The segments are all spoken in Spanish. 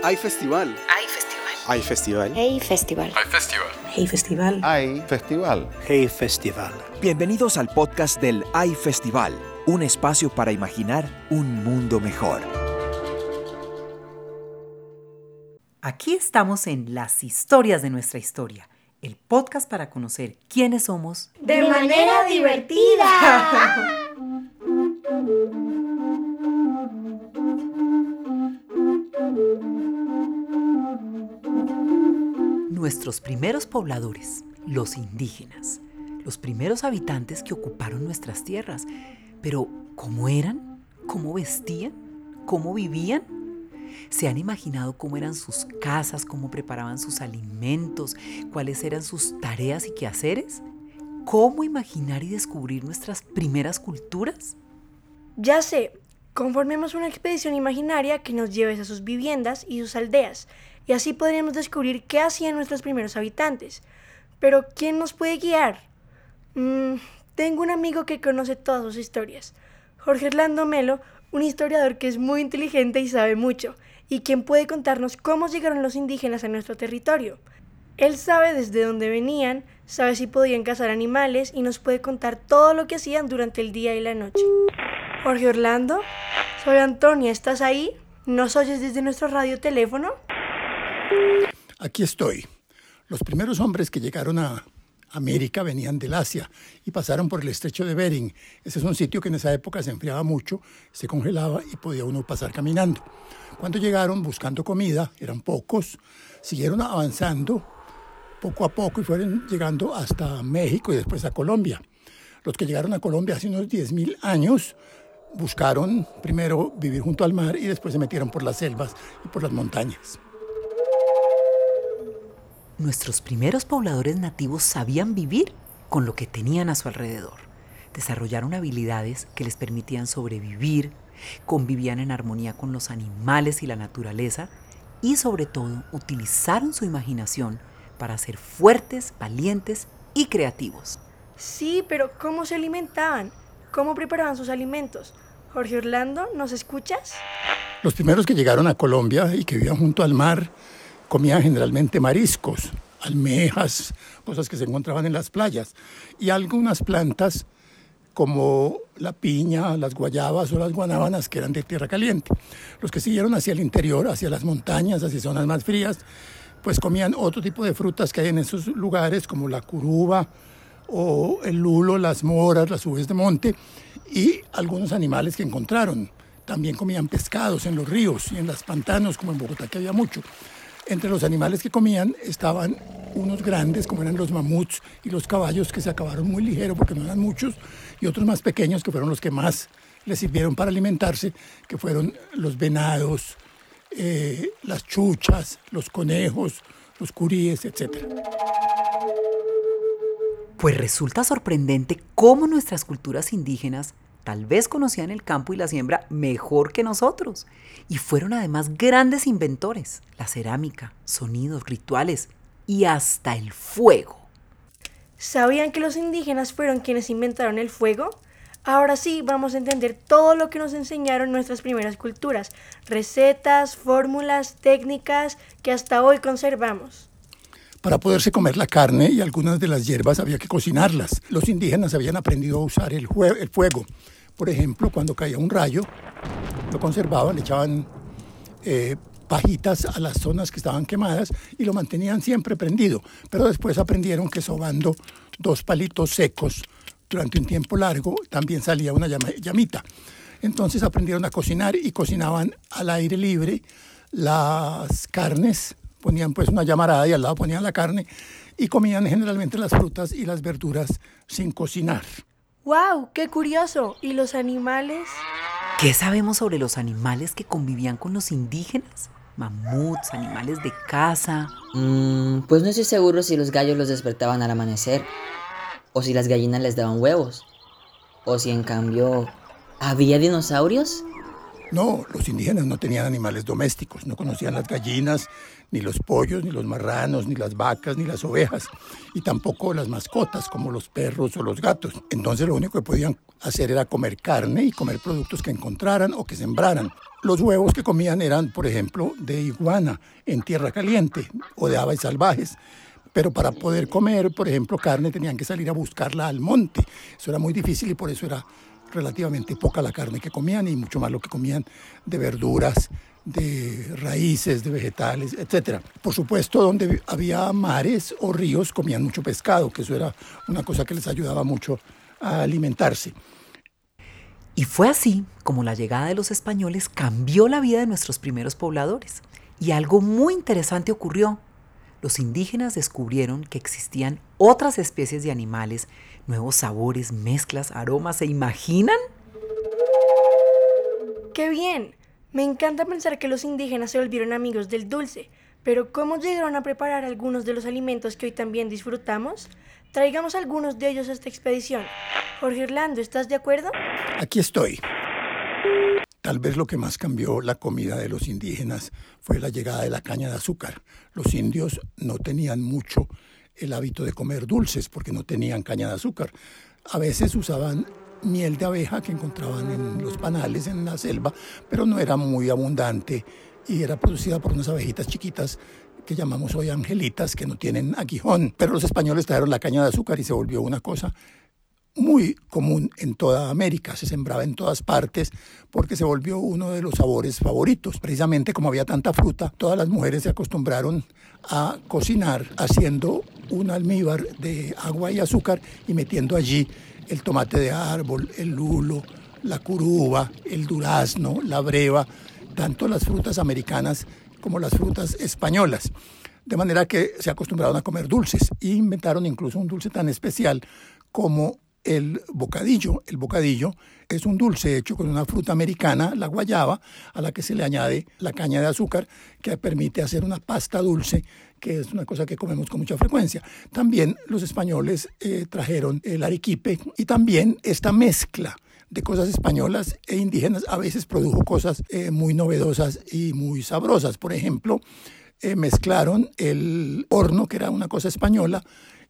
Hay festival. Hay festival. Hay festival. Hey Festival. Hay festival. Hey Festival. Hay festival. Hey Festival. Bienvenidos al podcast del Hay Festival, un espacio para imaginar un mundo mejor. Aquí estamos en Las historias de nuestra historia, el podcast para conocer quiénes somos de manera divertida. nuestros primeros pobladores, los indígenas, los primeros habitantes que ocuparon nuestras tierras. Pero, ¿cómo eran? ¿Cómo vestían? ¿Cómo vivían? ¿Se han imaginado cómo eran sus casas, cómo preparaban sus alimentos, cuáles eran sus tareas y quehaceres? ¿Cómo imaginar y descubrir nuestras primeras culturas? Ya sé, conformemos una expedición imaginaria que nos lleve a sus viviendas y sus aldeas, y así podríamos descubrir qué hacían nuestros primeros habitantes. Pero, ¿quién nos puede guiar? Mm, tengo un amigo que conoce todas sus historias. Jorge Orlando Melo, un historiador que es muy inteligente y sabe mucho, y quien puede contarnos cómo llegaron los indígenas a nuestro territorio. Él sabe desde dónde venían, sabe si podían cazar animales y nos puede contar todo lo que hacían durante el día y la noche. Jorge Orlando, soy Antonia, ¿estás ahí? ¿Nos oyes desde nuestro radioteléfono? Aquí estoy. Los primeros hombres que llegaron a América venían del Asia y pasaron por el estrecho de Bering. Ese es un sitio que en esa época se enfriaba mucho, se congelaba y podía uno pasar caminando. Cuando llegaron buscando comida, eran pocos, siguieron avanzando poco a poco y fueron llegando hasta México y después a Colombia. Los que llegaron a Colombia hace unos 10.000 años buscaron primero vivir junto al mar y después se metieron por las selvas y por las montañas. Nuestros primeros pobladores nativos sabían vivir con lo que tenían a su alrededor. Desarrollaron habilidades que les permitían sobrevivir, convivían en armonía con los animales y la naturaleza y sobre todo utilizaron su imaginación para ser fuertes, valientes y creativos. Sí, pero ¿cómo se alimentaban? ¿Cómo preparaban sus alimentos? Jorge Orlando, ¿nos escuchas? Los primeros que llegaron a Colombia y que vivían junto al mar comían generalmente mariscos, almejas, cosas que se encontraban en las playas, y algunas plantas como la piña, las guayabas o las guanábanas que eran de tierra caliente. Los que siguieron hacia el interior, hacia las montañas, hacia zonas más frías, pues comían otro tipo de frutas que hay en esos lugares, como la curuba o el lulo, las moras, las uvas de monte y algunos animales que encontraron. También comían pescados en los ríos y en los pantanos, como en Bogotá, que había mucho. Entre los animales que comían estaban unos grandes, como eran los mamuts y los caballos, que se acabaron muy ligero porque no eran muchos, y otros más pequeños, que fueron los que más les sirvieron para alimentarse, que fueron los venados, eh, las chuchas, los conejos, los curíes, etc. Pues resulta sorprendente cómo nuestras culturas indígenas tal vez conocían el campo y la siembra mejor que nosotros. Y fueron además grandes inventores. La cerámica, sonidos, rituales y hasta el fuego. ¿Sabían que los indígenas fueron quienes inventaron el fuego? Ahora sí, vamos a entender todo lo que nos enseñaron nuestras primeras culturas, recetas, fórmulas, técnicas que hasta hoy conservamos. Para poderse comer la carne y algunas de las hierbas había que cocinarlas. Los indígenas habían aprendido a usar el, el fuego por ejemplo, cuando caía un rayo, lo conservaban, le echaban eh, pajitas a las zonas que estaban quemadas y lo mantenían siempre prendido. Pero después aprendieron que sobando dos palitos secos durante un tiempo largo también salía una llamita. Entonces aprendieron a cocinar y cocinaban al aire libre las carnes, ponían pues una llamarada y al lado ponían la carne y comían generalmente las frutas y las verduras sin cocinar. ¡Wow! ¡Qué curioso! ¿Y los animales? ¿Qué sabemos sobre los animales que convivían con los indígenas? Mamuts, animales de caza. Mm, pues no estoy seguro si los gallos los despertaban al amanecer, o si las gallinas les daban huevos, o si en cambio había dinosaurios. No, los indígenas no tenían animales domésticos, no conocían las gallinas, ni los pollos, ni los marranos, ni las vacas, ni las ovejas, y tampoco las mascotas como los perros o los gatos. Entonces lo único que podían hacer era comer carne y comer productos que encontraran o que sembraran. Los huevos que comían eran, por ejemplo, de iguana en tierra caliente o de aves salvajes. Pero para poder comer, por ejemplo, carne tenían que salir a buscarla al monte. Eso era muy difícil y por eso era relativamente poca la carne que comían y mucho más lo que comían de verduras, de raíces, de vegetales, etc. Por supuesto, donde había mares o ríos comían mucho pescado, que eso era una cosa que les ayudaba mucho a alimentarse. Y fue así como la llegada de los españoles cambió la vida de nuestros primeros pobladores. Y algo muy interesante ocurrió. Los indígenas descubrieron que existían otras especies de animales nuevos sabores, mezclas, aromas. ¿Se imaginan? ¡Qué bien! Me encanta pensar que los indígenas se volvieron amigos del dulce, pero ¿cómo llegaron a preparar algunos de los alimentos que hoy también disfrutamos? Traigamos algunos de ellos a esta expedición. Jorge Orlando, ¿estás de acuerdo? Aquí estoy. Tal vez lo que más cambió la comida de los indígenas fue la llegada de la caña de azúcar. Los indios no tenían mucho el hábito de comer dulces porque no tenían caña de azúcar. A veces usaban miel de abeja que encontraban en los panales en la selva, pero no era muy abundante y era producida por unas abejitas chiquitas que llamamos hoy angelitas, que no tienen aguijón. Pero los españoles trajeron la caña de azúcar y se volvió una cosa muy común en toda América, se sembraba en todas partes porque se volvió uno de los sabores favoritos. Precisamente como había tanta fruta, todas las mujeres se acostumbraron a cocinar haciendo un almíbar de agua y azúcar y metiendo allí el tomate de árbol, el lulo, la curuba, el durazno, la breva, tanto las frutas americanas como las frutas españolas. De manera que se acostumbraron a comer dulces e inventaron incluso un dulce tan especial como el bocadillo. El bocadillo es un dulce hecho con una fruta americana, la guayaba, a la que se le añade la caña de azúcar, que permite hacer una pasta dulce, que es una cosa que comemos con mucha frecuencia. También los españoles eh, trajeron el arequipe y también esta mezcla de cosas españolas e indígenas a veces produjo cosas eh, muy novedosas y muy sabrosas. Por ejemplo, eh, mezclaron el horno, que era una cosa española,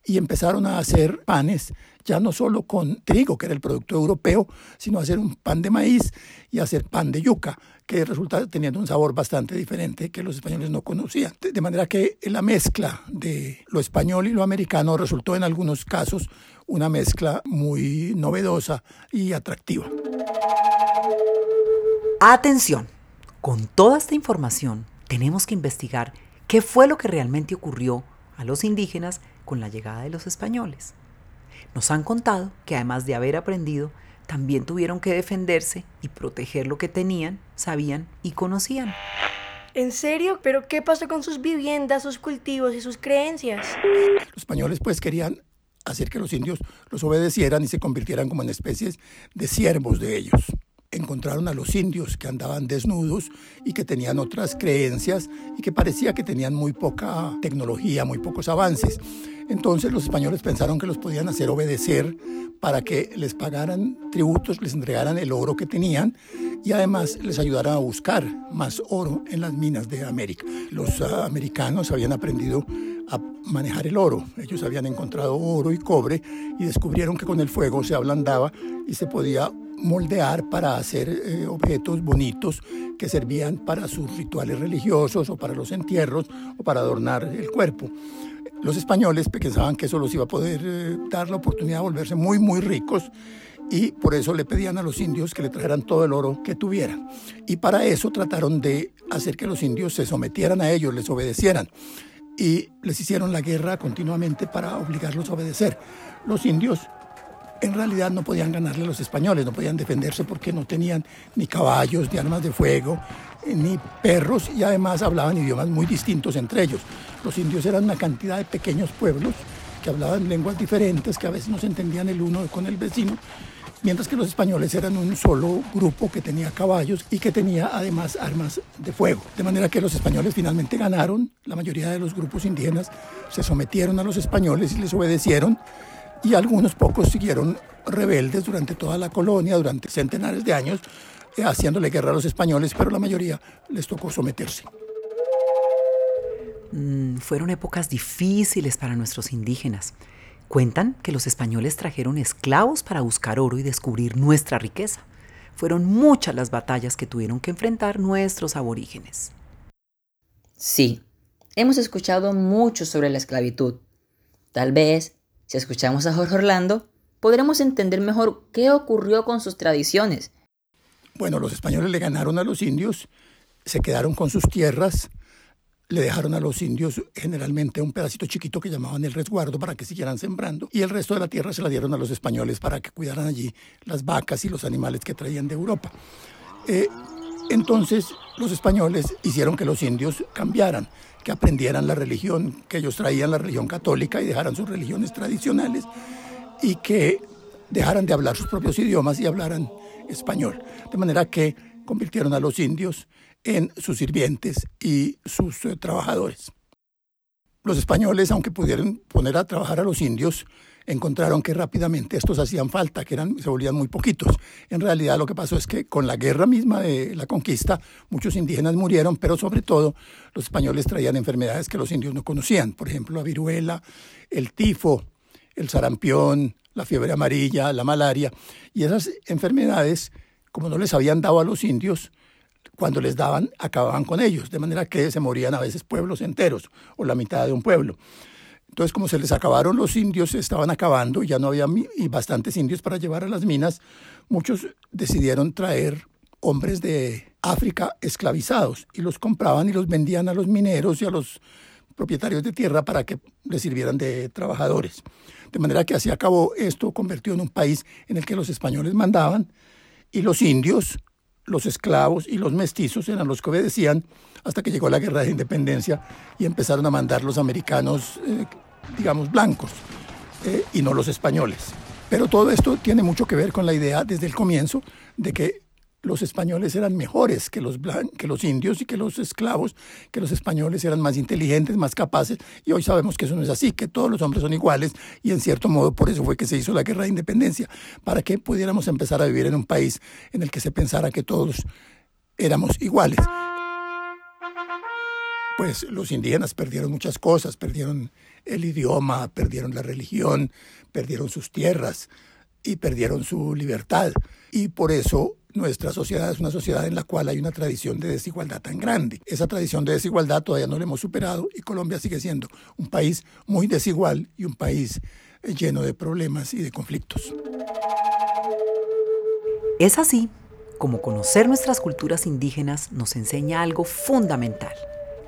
y empezaron a hacer panes ya no solo con trigo, que era el producto europeo, sino hacer un pan de maíz y hacer pan de yuca, que resulta teniendo un sabor bastante diferente que los españoles no conocían. De manera que la mezcla de lo español y lo americano resultó en algunos casos una mezcla muy novedosa y atractiva. Atención, con toda esta información tenemos que investigar qué fue lo que realmente ocurrió a los indígenas con la llegada de los españoles. Nos han contado que además de haber aprendido, también tuvieron que defenderse y proteger lo que tenían, sabían y conocían. ¿En serio? ¿Pero qué pasó con sus viviendas, sus cultivos y sus creencias? Los españoles pues querían hacer que los indios los obedecieran y se convirtieran como en especies de siervos de ellos encontraron a los indios que andaban desnudos y que tenían otras creencias y que parecía que tenían muy poca tecnología, muy pocos avances. Entonces los españoles pensaron que los podían hacer obedecer para que les pagaran tributos, les entregaran el oro que tenían y además les ayudaran a buscar más oro en las minas de América. Los ah, americanos habían aprendido a manejar el oro. Ellos habían encontrado oro y cobre y descubrieron que con el fuego se ablandaba y se podía moldear para hacer eh, objetos bonitos que servían para sus rituales religiosos o para los entierros o para adornar el cuerpo. Los españoles pensaban que eso los iba a poder eh, dar la oportunidad de volverse muy, muy ricos y por eso le pedían a los indios que le trajeran todo el oro que tuvieran. Y para eso trataron de hacer que los indios se sometieran a ellos, les obedecieran. Y les hicieron la guerra continuamente para obligarlos a obedecer. Los indios en realidad no podían ganarle a los españoles, no podían defenderse porque no tenían ni caballos, ni armas de fuego, eh, ni perros y además hablaban idiomas muy distintos entre ellos. Los indios eran una cantidad de pequeños pueblos que hablaban lenguas diferentes, que a veces no se entendían el uno con el vecino, mientras que los españoles eran un solo grupo que tenía caballos y que tenía además armas de fuego. De manera que los españoles finalmente ganaron, la mayoría de los grupos indígenas se sometieron a los españoles y les obedecieron y algunos pocos siguieron rebeldes durante toda la colonia, durante centenares de años, eh, haciéndole guerra a los españoles, pero la mayoría les tocó someterse. Mm, fueron épocas difíciles para nuestros indígenas. Cuentan que los españoles trajeron esclavos para buscar oro y descubrir nuestra riqueza. Fueron muchas las batallas que tuvieron que enfrentar nuestros aborígenes. Sí, hemos escuchado mucho sobre la esclavitud. Tal vez, si escuchamos a Jorge Orlando, podremos entender mejor qué ocurrió con sus tradiciones. Bueno, los españoles le ganaron a los indios, se quedaron con sus tierras, le dejaron a los indios generalmente un pedacito chiquito que llamaban el resguardo para que siguieran sembrando y el resto de la tierra se la dieron a los españoles para que cuidaran allí las vacas y los animales que traían de Europa. Eh, entonces los españoles hicieron que los indios cambiaran, que aprendieran la religión, que ellos traían la religión católica y dejaran sus religiones tradicionales y que dejaran de hablar sus propios idiomas y hablaran español. De manera que convirtieron a los indios en sus sirvientes y sus eh, trabajadores. Los españoles, aunque pudieran poner a trabajar a los indios, encontraron que rápidamente estos hacían falta, que eran, se volvían muy poquitos. En realidad lo que pasó es que con la guerra misma de la conquista, muchos indígenas murieron, pero sobre todo los españoles traían enfermedades que los indios no conocían, por ejemplo la viruela, el tifo, el sarampión, la fiebre amarilla, la malaria, y esas enfermedades, como no les habían dado a los indios, cuando les daban, acababan con ellos, de manera que se morían a veces pueblos enteros o la mitad de un pueblo. Entonces, como se les acabaron los indios, estaban acabando, ya no había y bastantes indios para llevar a las minas, muchos decidieron traer hombres de África esclavizados y los compraban y los vendían a los mineros y a los propietarios de tierra para que les sirvieran de trabajadores. De manera que así acabó esto, convirtió en un país en el que los españoles mandaban y los indios los esclavos y los mestizos eran los que obedecían hasta que llegó la guerra de independencia y empezaron a mandar los americanos, eh, digamos, blancos eh, y no los españoles. Pero todo esto tiene mucho que ver con la idea desde el comienzo de que los españoles eran mejores que los, que los indios y que los esclavos, que los españoles eran más inteligentes, más capaces, y hoy sabemos que eso no es así, que todos los hombres son iguales, y en cierto modo por eso fue que se hizo la guerra de independencia, para que pudiéramos empezar a vivir en un país en el que se pensara que todos éramos iguales. Pues los indígenas perdieron muchas cosas, perdieron el idioma, perdieron la religión, perdieron sus tierras y perdieron su libertad. Y por eso nuestra sociedad es una sociedad en la cual hay una tradición de desigualdad tan grande. Esa tradición de desigualdad todavía no la hemos superado y Colombia sigue siendo un país muy desigual y un país eh, lleno de problemas y de conflictos. Es así como conocer nuestras culturas indígenas nos enseña algo fundamental.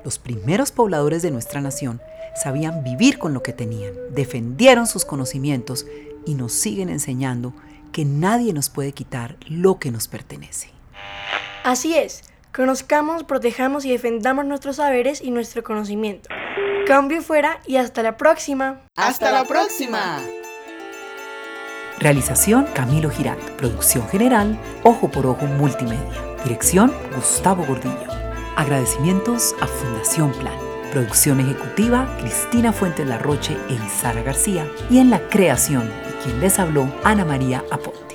Los primeros pobladores de nuestra nación sabían vivir con lo que tenían, defendieron sus conocimientos y nos siguen enseñando que nadie nos puede quitar lo que nos pertenece. Así es, conozcamos, protejamos y defendamos nuestros saberes y nuestro conocimiento. Cambio fuera y hasta la próxima. ¡Hasta la próxima! Realización Camilo Giralt. Producción general Ojo por Ojo Multimedia. Dirección Gustavo Gordillo. Agradecimientos a Fundación Plan. Producción ejecutiva Cristina Fuentes Larroche e Isara García. Y en la creación quien les habló, Ana María Aponte.